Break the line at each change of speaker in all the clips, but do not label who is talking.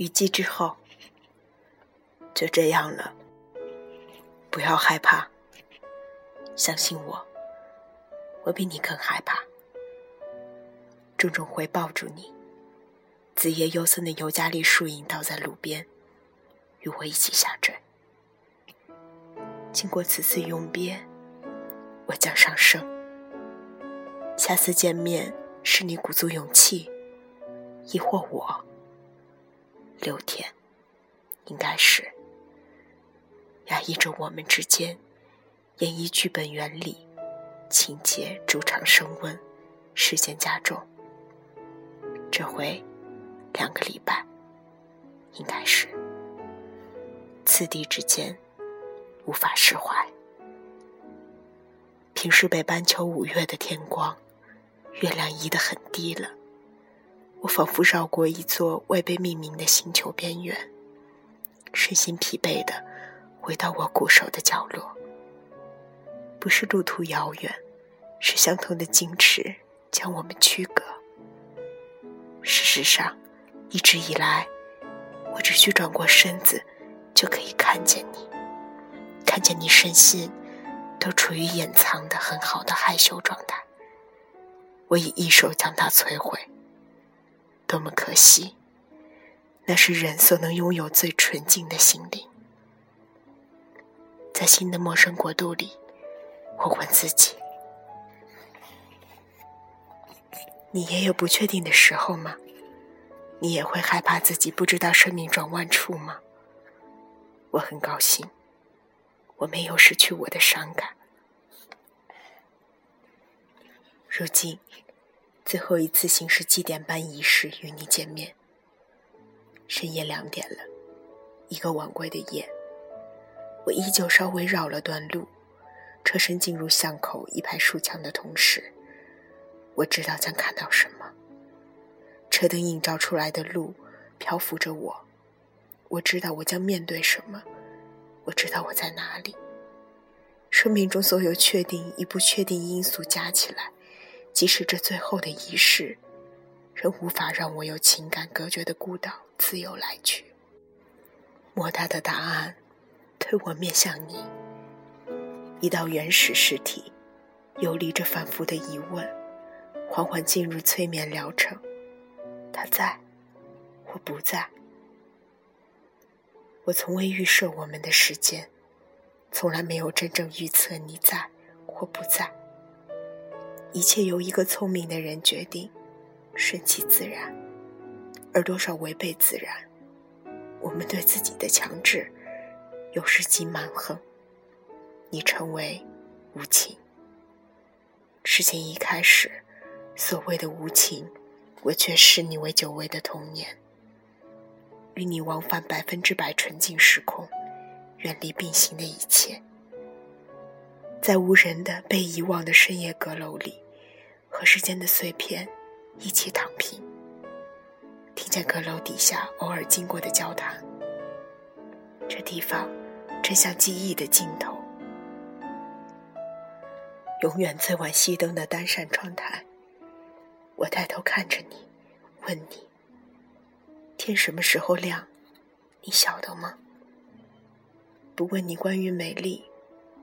雨季之后，就这样了。不要害怕，相信我，我比你更害怕。重重回抱住你，紫叶幽森的尤加利树影倒在路边，与我一起下坠。经过此次永别，我将上升。下次见面，是你鼓足勇气，亦或我？六天，应该是压抑着我们之间演绎剧本原理，情节逐场升温，时间加重。这回两个礼拜，应该是次第之间无法释怀。平时北半球五月的天光，月亮移得很低了。我仿佛绕过一座未被命名的星球边缘，身心疲惫的回到我固守的角落。不是路途遥远，是相同的矜持将我们区隔。事实上，一直以来，我只需转过身子，就可以看见你，看见你身心都处于掩藏的很好的害羞状态。我以一手将它摧毁。多么可惜！那是人所能拥有最纯净的心灵。在新的陌生国度里，我问自己：你也有不确定的时候吗？你也会害怕自己不知道生命转弯处吗？我很高兴，我没有失去我的伤感。如今。最后一次行式祭奠班仪式与你见面。深夜两点了，一个晚归的夜。我依旧稍微绕了段路，车身进入巷口一排树墙的同时，我知道将看到什么。车灯映照出来的路漂浮着我，我知道我将面对什么，我知道我在哪里。生命中所有确定与不确定因素加起来。即使这最后的仪式，仍无法让我由情感隔绝的孤岛自由来去。莫大的答案推我面向你，一道原始实体，游离着反复的疑问，缓缓进入催眠疗程。他在，或不在。我从未预设我们的时间，从来没有真正预测你在或不在。一切由一个聪明的人决定，顺其自然，而多少违背自然，我们对自己的强制，有时极蛮横。你成为无情。事情一开始，所谓的无情，我却视你为久违的童年，与你往返百分之百纯净时空，远离并行的一切。在无人的被遗忘的深夜阁楼里，和时间的碎片一起躺平，听见阁楼底下偶尔经过的交谈。这地方真像记忆的尽头，永远最晚熄灯的单扇窗台。我抬头看着你，问你：天什么时候亮？你晓得吗？不问你关于美丽。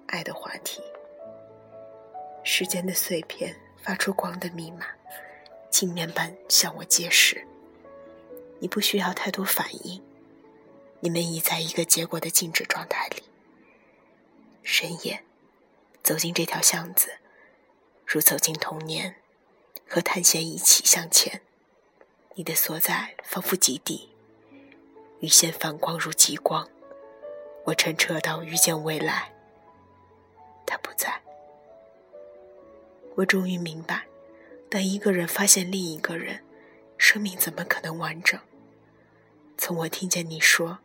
爱的话题，时间的碎片发出光的密码，镜面般向我揭示。你不需要太多反应，你们已在一个结果的静止状态里。深夜，走进这条巷子，如走进童年，和探险一起向前。你的所在仿佛极地，鱼线反光如极光。我乘车到遇见未来。他不在。我终于明白，当一个人发现另一个人，生命怎么可能完整？从我听见你说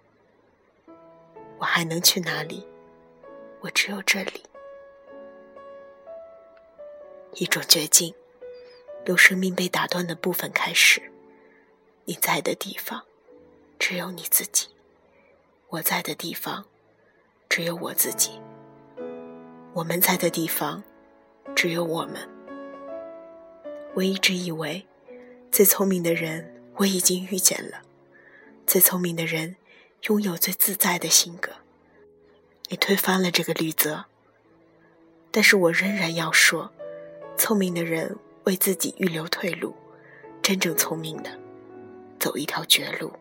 “我还能去哪里”，我只有这里。一种绝境，由生命被打断的部分开始。你在的地方，只有你自己；我在的地方，只有我自己。我们在的地方，只有我们。我一直以为，最聪明的人我已经遇见了，最聪明的人拥有最自在的性格。你推翻了这个律则，但是我仍然要说，聪明的人为自己预留退路，真正聪明的走一条绝路。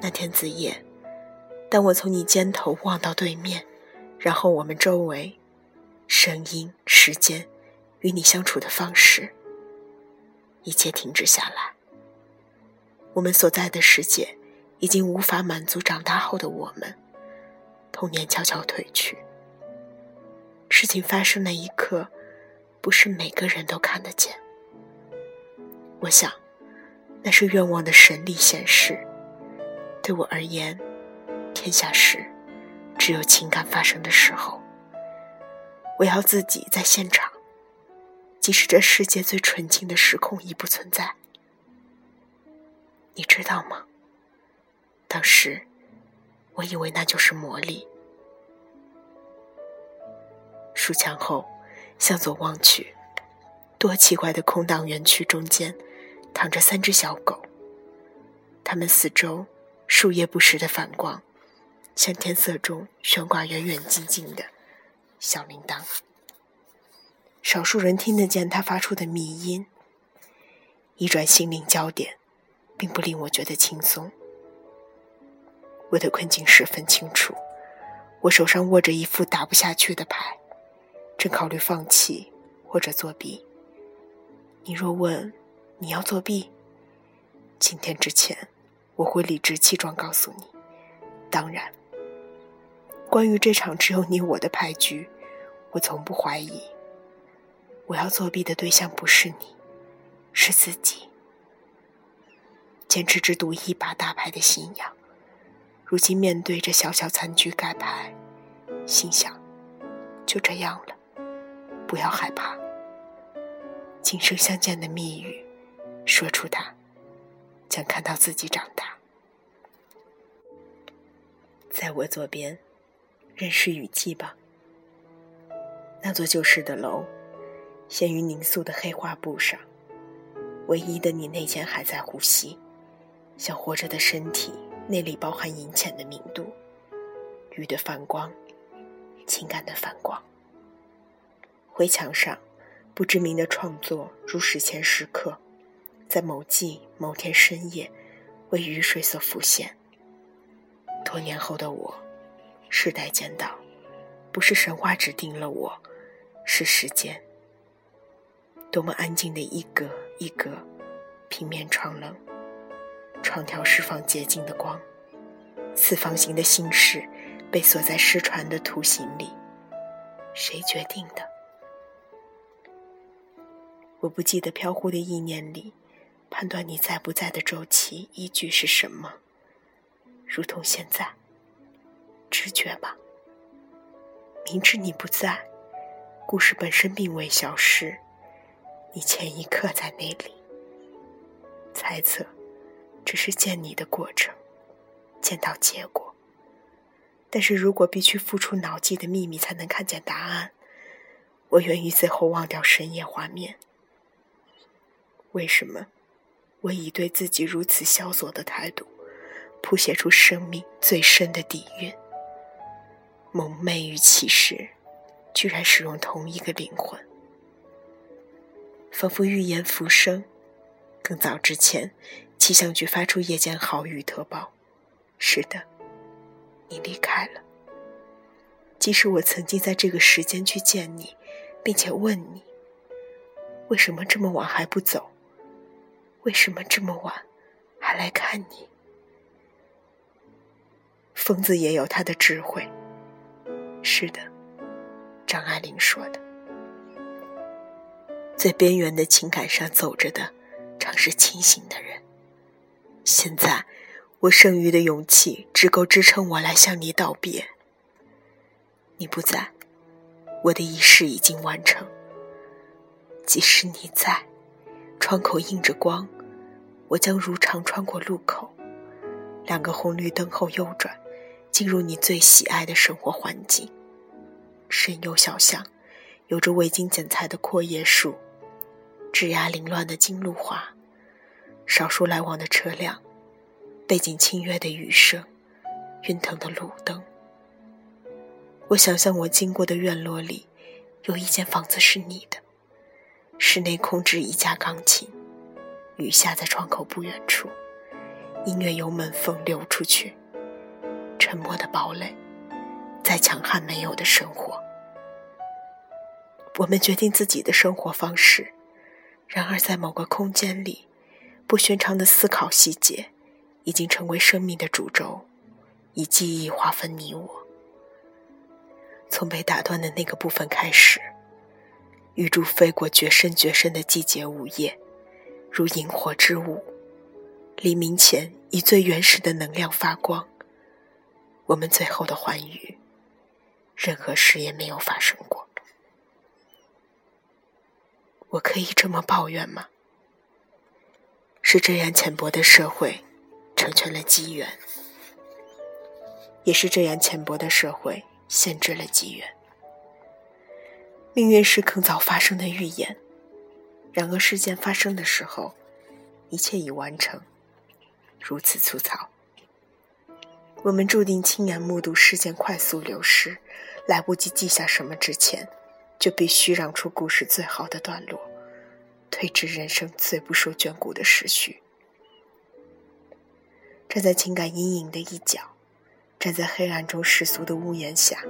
那天子夜，当我从你肩头望到对面，然后我们周围，声音、时间与你相处的方式，一切停止下来。我们所在的世界已经无法满足长大后的我们。童年悄悄褪去，事情发生那一刻，不是每个人都看得见。我想，那是愿望的神力显示。对我而言，天下事只有情感发生的时候，我要自己在现场，即使这世界最纯净的时空已不存在。你知道吗？当时。我以为那就是魔力。数墙后，向左望去，多奇怪的空荡园区中间，躺着三只小狗。它们四周树叶不时的反光，像天色中悬挂远远近近的小铃铛。少数人听得见它发出的密音。一转心灵焦点，并不令我觉得轻松。我的困境十分清楚，我手上握着一副打不下去的牌，正考虑放弃或者作弊。你若问你要作弊，今天之前我会理直气壮告诉你，当然。关于这场只有你我的牌局，我从不怀疑。我要作弊的对象不是你，是自己。坚持只赌一把大牌的信仰。如今面对着小小残局盖牌，心想：就这样了，不要害怕。今生相见的密语，说出它，将看到自己长大。在我左边，认识雨季吧。那座旧式的楼，陷于凝肃的黑画布上，唯一的你内间还在呼吸，像活着的身体。内里包含银浅的明度，雨的反光，情感的反光。灰墙上，不知名的创作如史前时刻，在某季某天深夜，为雨水所浮现。多年后的我，世代见到，不是神话指定了我，是时间。多么安静的一格一格，平面窗棱。窗条释放洁净的光，四方形的心事被锁在失传的图形里。谁决定的？我不记得飘忽的意念里，判断你在不在的周期依据是什么。如同现在，直觉吧。明知你不在，故事本身并未消失，你前一刻在那里。猜测。只是见你的过程，见到结果。但是如果必须付出脑际的秘密才能看见答案，我愿意最后忘掉深夜画面。为什么我以对自己如此萧索的态度，谱写出生命最深的底蕴？蒙昧与启示，居然使用同一个灵魂，仿佛预言浮生。更早之前。气象局发出夜间豪雨特报。是的，你离开了。即使我曾经在这个时间去见你，并且问你，为什么这么晚还不走？为什么这么晚还来看你？疯子也有他的智慧。是的，张爱玲说的，在边缘的情感上走着的，常是清醒的人。现在，我剩余的勇气只够支撑我来向你道别。你不在，我的仪式已经完成。即使你在，窗口映着光，我将如常穿过路口，两个红绿灯后右转，进入你最喜爱的生活环境。深幽小巷，有着未经剪裁的阔叶树，枝桠凌乱的金露花。少数来往的车辆，背景清越的雨声，晕腾的路灯。我想象我经过的院落里，有一间房子是你的，室内空置一架钢琴，雨下在窗口不远处，音乐由门缝流出去，沉默的堡垒，再强悍没有的生活。我们决定自己的生活方式，然而在某个空间里，不寻常的思考细节，已经成为生命的主轴，以记忆划分你我。从被打断的那个部分开始，玉柱飞过绝深绝深的季节午夜，如萤火之舞，黎明前以最原始的能量发光。我们最后的欢愉，任何事也没有发生过。我可以这么抱怨吗？是这样浅薄的社会，成全了机缘；也是这样浅薄的社会，限制了机缘。命运是更早发生的预言，然而事件发生的时候，一切已完成，如此粗糙。我们注定亲眼目睹事件快速流逝，来不及记下什么之前。就必须让出故事最好的段落，推至人生最不受眷顾的时序。站在情感阴影的一角，站在黑暗中世俗的屋檐下，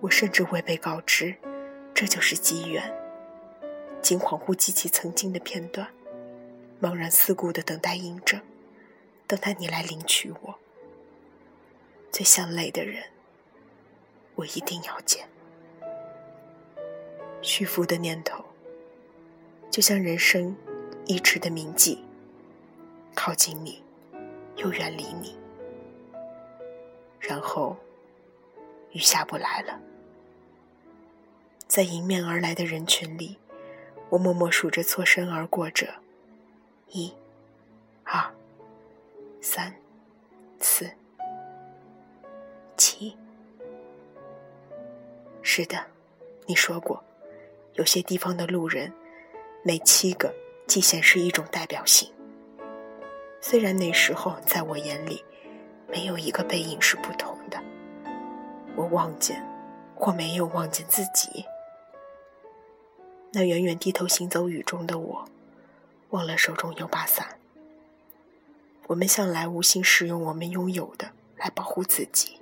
我甚至未被告知，这就是机缘。竟恍惚记起曾经的片段，茫然四顾的等待印证，等待你来领取我。最像泪的人，我一定要见。虚浮的念头，就像人生一尺的铭记，靠近你，又远离你，然后雨下不来了。在迎面而来的人群里，我默默数着错身而过者：一、二、三、四、是的，你说过。有些地方的路人，每七个既显示一种代表性。虽然那时候在我眼里，没有一个背影是不同的。我望见，或没有望见自己。那远远低头行走雨中的我，忘了手中有把伞。我们向来无心使用我们拥有的来保护自己。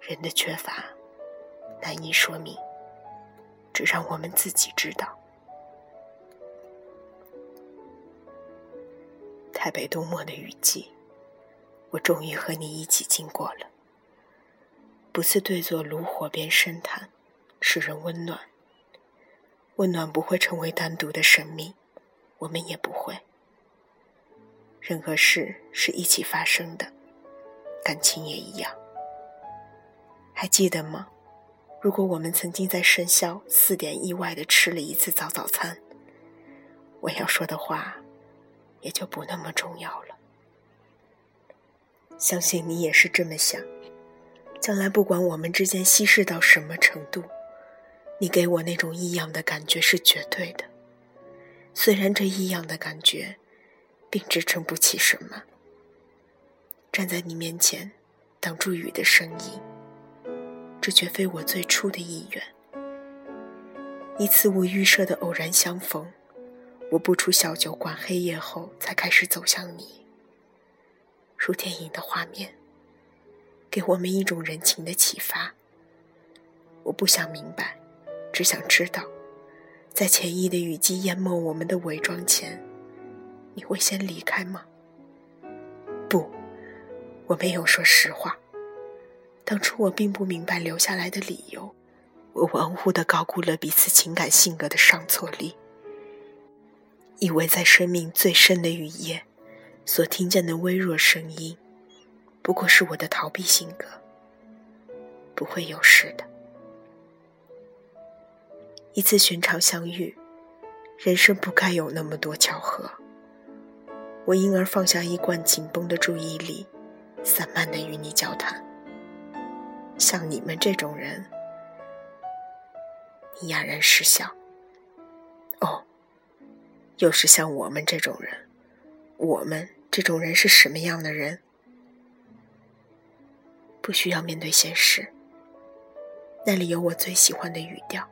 人的缺乏，难以说明。只让我们自己知道。台北冬末的雨季，我终于和你一起经过了。不是对坐炉火边深谈，使人温暖。温暖不会成为单独的生命，我们也不会。任何事是一起发生的，感情也一样。还记得吗？如果我们曾经在深宵四点意外的吃了一次早早餐，我要说的话也就不那么重要了。相信你也是这么想。将来不管我们之间稀释到什么程度，你给我那种异样的感觉是绝对的。虽然这异样的感觉，并支撑不起什么。站在你面前，挡住雨的声音。这绝非我最初的意愿。一次无预设的偶然相逢，我不出小酒馆黑夜后，才开始走向你。如电影的画面，给我们一种人情的启发。我不想明白，只想知道，在潜意的雨季淹没我们的伪装前，你会先离开吗？不，我没有说实话。当初我并不明白留下来的理由，我玩忽地高估了彼此情感性格的上错力，以为在生命最深的雨夜，所听见的微弱声音，不过是我的逃避性格，不会有事的。一次寻常相遇，人生不该有那么多巧合，我因而放下一贯紧绷的注意力，散漫地与你交谈。像你们这种人，你哑然失笑。哦，又是像我们这种人，我们这种人是什么样的人？不需要面对现实。那里有我最喜欢的语调，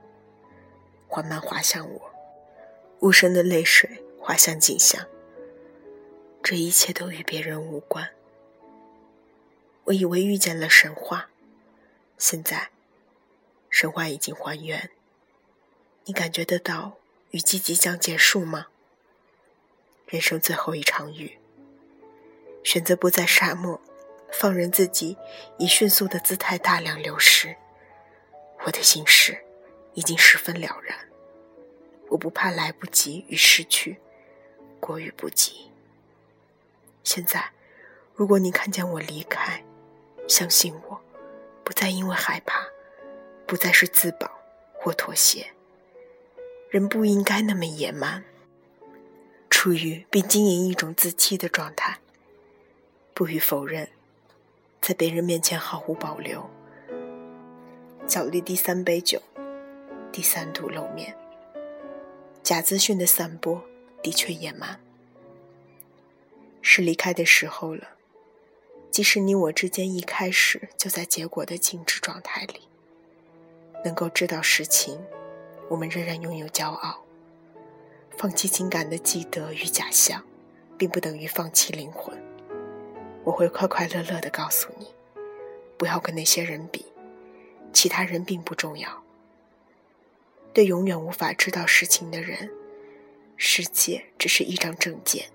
缓慢滑向我，无声的泪水滑向景象。这一切都与别人无关。我以为遇见了神话，现在，神话已经还原。你感觉得到雨季即将结束吗？人生最后一场雨，选择不在沙漠，放任自己以迅速的姿态大量流失。我的心事已经十分了然，我不怕来不及与失去过于不及。现在，如果你看见我离开，相信我，不再因为害怕，不再是自保或妥协。人不应该那么野蛮，处于并经营一种自欺的状态。不予否认，在别人面前毫无保留。脚力第三杯酒，第三度露面。假资讯的散播的确野蛮，是离开的时候了。即使你我之间一开始就在结果的静止状态里，能够知道实情。我们仍然拥有骄傲。放弃情感的记得与假象，并不等于放弃灵魂。我会快快乐乐地告诉你，不要跟那些人比，其他人并不重要。对永远无法知道实情的人，世界只是一张证件。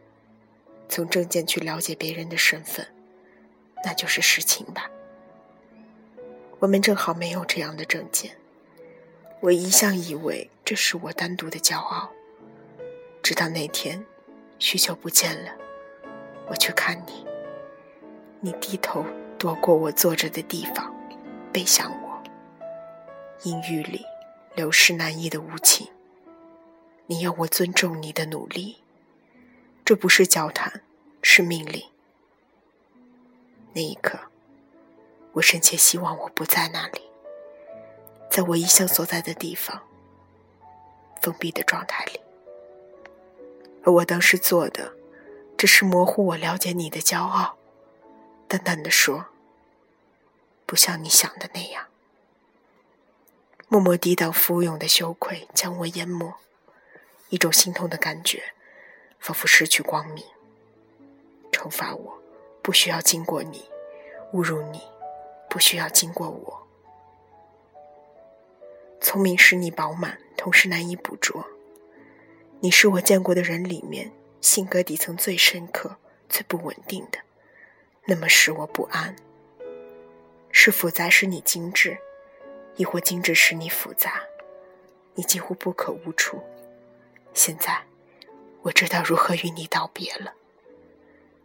从证件去了解别人的身份，那就是实情吧。我们正好没有这样的证件。我一向以为这是我单独的骄傲，直到那天，许久不见了，我去看你，你低头躲过我坐着的地方，背向我，阴郁里流逝难抑的无情。你要我尊重你的努力，这不是交谈，是命令。那一刻，我深切希望我不在那里。在我一向所在的地方，封闭的状态里，而我当时做的，只是模糊我了解你的骄傲，淡淡的说，不像你想的那样，默默抵挡浮涌的羞愧将我淹没，一种心痛的感觉，仿佛失去光明，惩罚我，不需要经过你，侮辱你，不需要经过我。聪明使你饱满，同时难以捕捉。你是我见过的人里面性格底层最深刻、最不稳定的，那么使我不安。是复杂使你精致，亦或精致使你复杂？你几乎不可无处。现在，我知道如何与你道别了。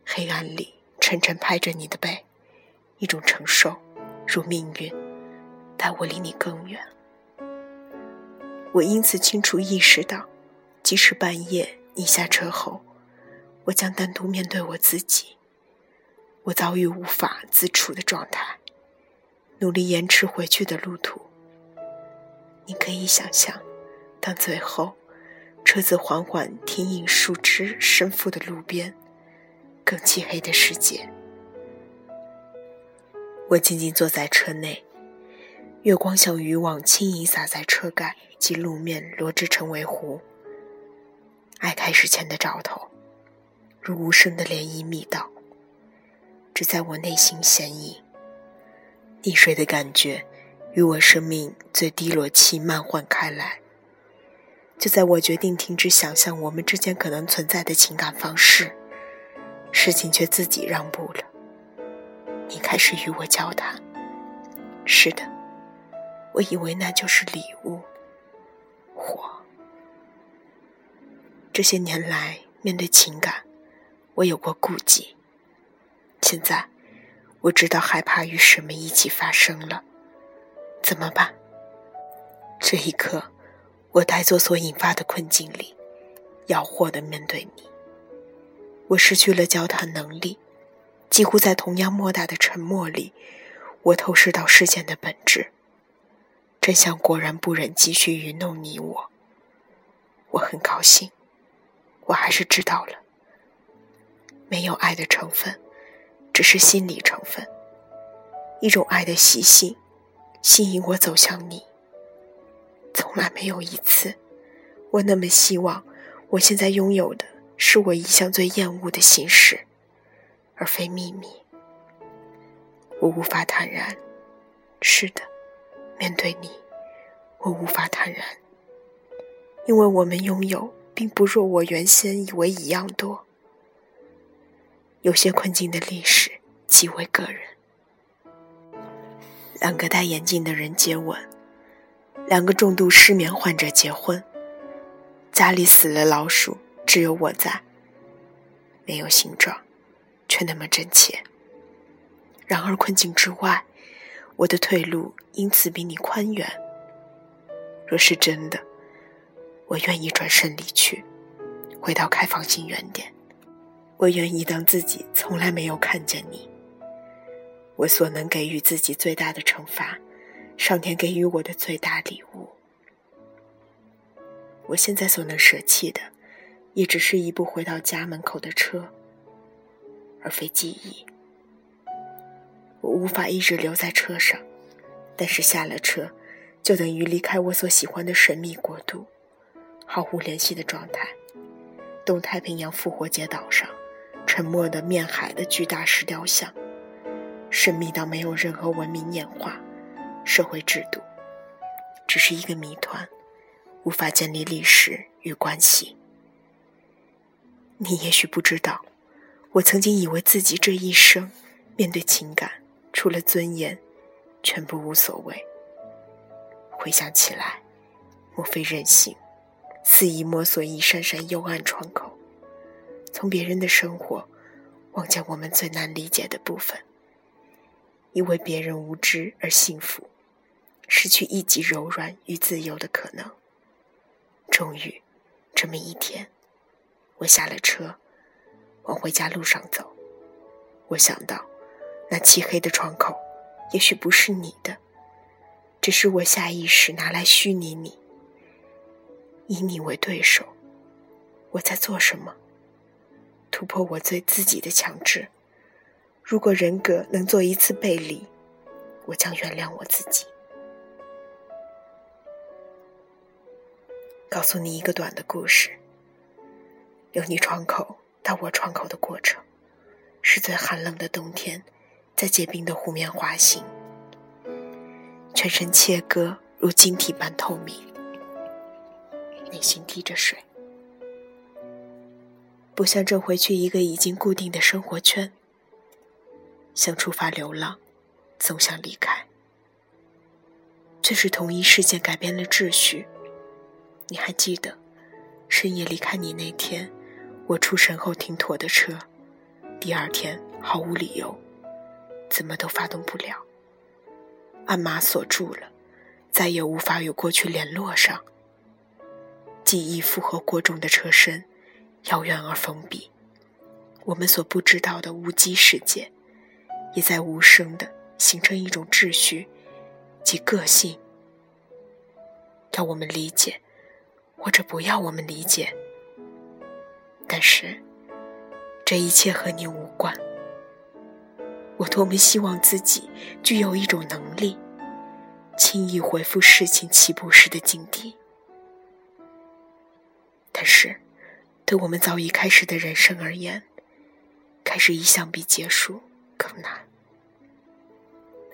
黑暗里沉沉拍着你的背，一种承受，如命运，带我离你更远。我因此清楚意识到，即使半夜你下车后，我将单独面对我自己。我早已无法自处的状态，努力延迟回去的路途。你可以想象，当最后车子缓缓停引树枝深覆的路边，更漆黑的世界，我静静坐在车内。月光像渔网，轻盈洒在车盖及路面，罗织成为湖。爱开始前的兆头，如无声的涟漪密道，只在我内心显影。溺水的感觉，与我生命最低落期漫换开来。就在我决定停止想象我们之间可能存在的情感方式，事情却自己让步了。你开始与我交谈。是的。我以为那就是礼物，火。这些年来，面对情感，我有过顾忌。现在，我知道害怕与什么一起发生了，怎么办？这一刻，我呆坐所引发的困境里，要豁的面对你。我失去了交谈能力，几乎在同样莫大的沉默里，我透视到事件的本质。真相果然不忍继续愚弄你我，我很高兴，我还是知道了。没有爱的成分，只是心理成分，一种爱的习性，吸引我走向你。从来没有一次，我那么希望，我现在拥有的是我一向最厌恶的心事，而非秘密。我无法坦然，是的，面对你，我无法坦然，因为我们拥有并不若我原先以为一样多。有些困境的历史极为个人。两个戴眼镜的人接吻，两个重度失眠患者结婚，家里死了老鼠，只有我在，没有形状，却那么真切。然而困境之外，我的退路因此比你宽远。若是真的，我愿意转身离去，回到开放性原点。我愿意当自己从来没有看见你。我所能给予自己最大的惩罚，上天给予我的最大礼物。我现在所能舍弃的，也只是一部回到家门口的车，而非记忆。我无法一直留在车上，但是下了车，就等于离开我所喜欢的神秘国度，毫无联系的状态。东太平洋复活节岛上。沉默的面海的巨大石雕像，神秘到没有任何文明演化、社会制度，只是一个谜团，无法建立历史与关系。你也许不知道，我曾经以为自己这一生面对情感，除了尊严，全部无所谓。回想起来，莫非任性，肆意摸索一扇扇幽暗窗口。从别人的生活望见我们最难理解的部分，因为别人无知而幸福，失去一己柔软与自由的可能。终于，这么一天，我下了车，往回家路上走。我想到，那漆黑的窗口，也许不是你的，只是我下意识拿来虚拟你，以你为对手。我在做什么？突破我对自己的强制。如果人格能做一次背离，我将原谅我自己。告诉你一个短的故事：由你窗口到我窗口的过程，是最寒冷的冬天，在结冰的湖面滑行，全身切割如晶体般透明，内心滴着水。不像正回去一个已经固定的生活圈，想出发流浪，总想离开，却是同一事件改变了秩序。你还记得深夜离开你那天，我出神后停妥的车，第二天毫无理由，怎么都发动不了，按码锁住了，再也无法与过去联络上。记忆负荷过重的车身。遥远而封闭，我们所不知道的无机世界，也在无声的形成一种秩序及个性，要我们理解，或者不要我们理解。但是，这一切和你无关。我多么希望自己具有一种能力，轻易回复事情起步时的境地，但是。对我们早已开始的人生而言，开始一向比结束更难，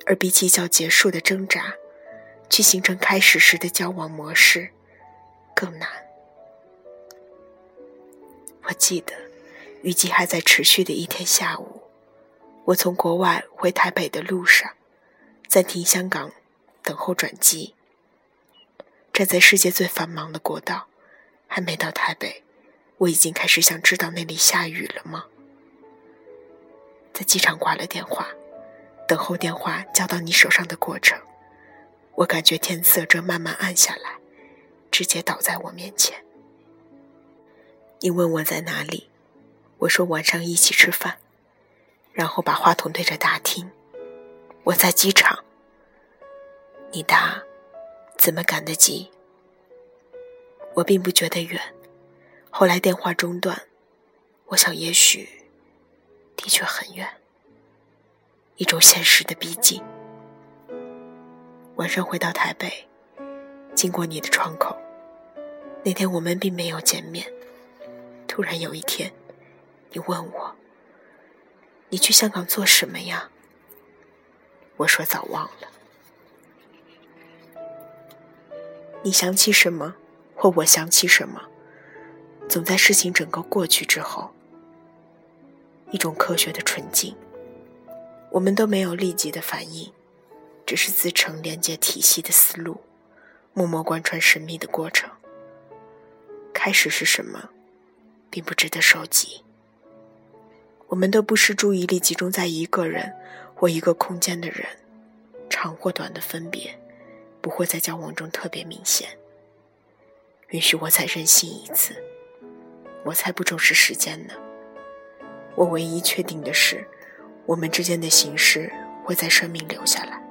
而比起叫结束的挣扎，去形成开始时的交往模式更难。我记得雨季还在持续的一天下午，我从国外回台北的路上，暂停香港等候转机，站在世界最繁忙的国道，还没到台北。我已经开始想知道那里下雨了吗？在机场挂了电话，等候电话交到你手上的过程，我感觉天色正慢慢暗下来，直接倒在我面前。你问我在哪里，我说晚上一起吃饭，然后把话筒对着大厅。我在机场。你答，怎么赶得及？我并不觉得远。后来电话中断，我想也许的确很远，一种现实的逼近。晚上回到台北，经过你的窗口，那天我们并没有见面。突然有一天，你问我：“你去香港做什么呀？”我说：“早忘了。”你想起什么，或我想起什么，总在事情整个过去之后。一种科学的纯净，我们都没有立即的反应，只是自成连接体系的思路，默默贯穿神秘的过程。开始是什么，并不值得收集。我们都不是注意力集中在一个人或一个空间的人，长或短的分别，不会在交往中特别明显。允许我再任性一次，我才不重视时间呢。我唯一确定的是，我们之间的形式会在生命留下来。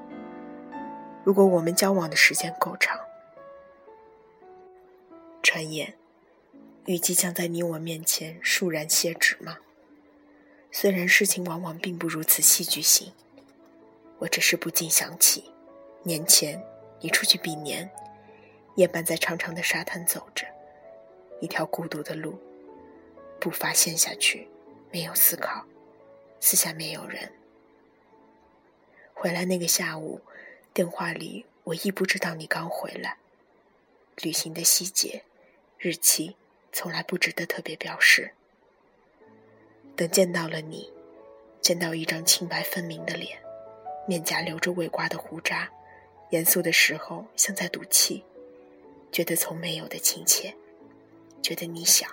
如果我们交往的时间够长，转眼，雨季将在你我面前倏然歇止吗？虽然事情往往并不如此戏剧性，我只是不禁想起，年前你出去比年，夜半在长长的沙滩走着，一条孤独的路，步伐陷下去。没有思考，四下没有人。回来那个下午，电话里我亦不知道你刚回来。旅行的细节、日期，从来不值得特别表示。等见到了你，见到一张清白分明的脸，面颊留着未刮的胡渣，严肃的时候像在赌气，觉得从没有的亲切，觉得你小，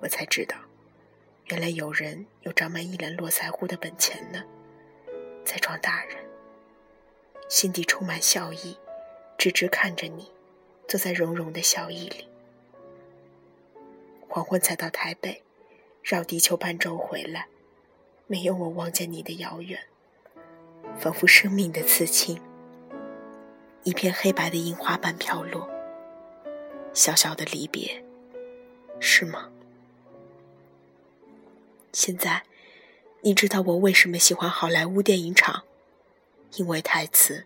我才知道。原来有人有长满一脸络腮胡的本钱呢，在装大人，心底充满笑意，直直看着你，坐在融融的笑意里。黄昏才到台北，绕地球半周回来，没有我望见你的遥远，仿佛生命的刺青，一片黑白的樱花瓣飘落，小小的离别，是吗？现在，你知道我为什么喜欢好莱坞电影厂？因为台词。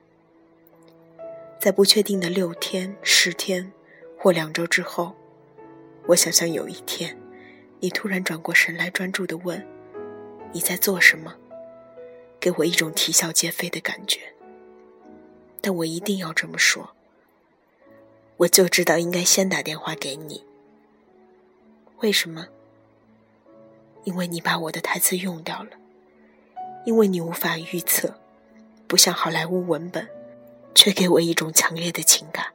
在不确定的六天、十天或两周之后，我想象有一天，你突然转过神来，专注地问：“你在做什么？”给我一种啼笑皆非的感觉。但我一定要这么说。我就知道应该先打电话给你。为什么？因为你把我的台词用掉了，因为你无法预测，不像好莱坞文本，却给我一种强烈的情感。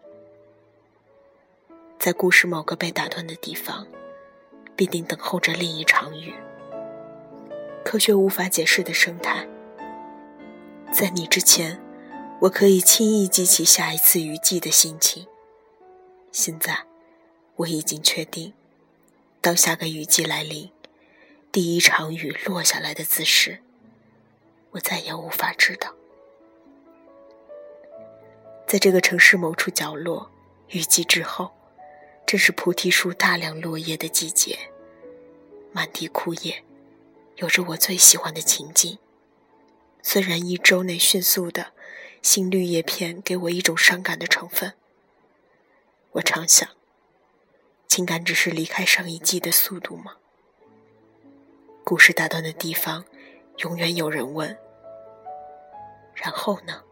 在故事某个被打断的地方，必定等候着另一场雨。科学无法解释的生态，在你之前，我可以轻易记起下一次雨季的心情。现在，我已经确定，当下个雨季来临。第一场雨落下来的姿势，我再也无法知道。在这个城市某处角落，雨季之后，正是菩提树大量落叶的季节，满地枯叶，有着我最喜欢的情景。虽然一周内迅速的新绿叶片给我一种伤感的成分，我常想，情感只是离开上一季的速度吗？故事打断的地方，永远有人问：“然后呢？”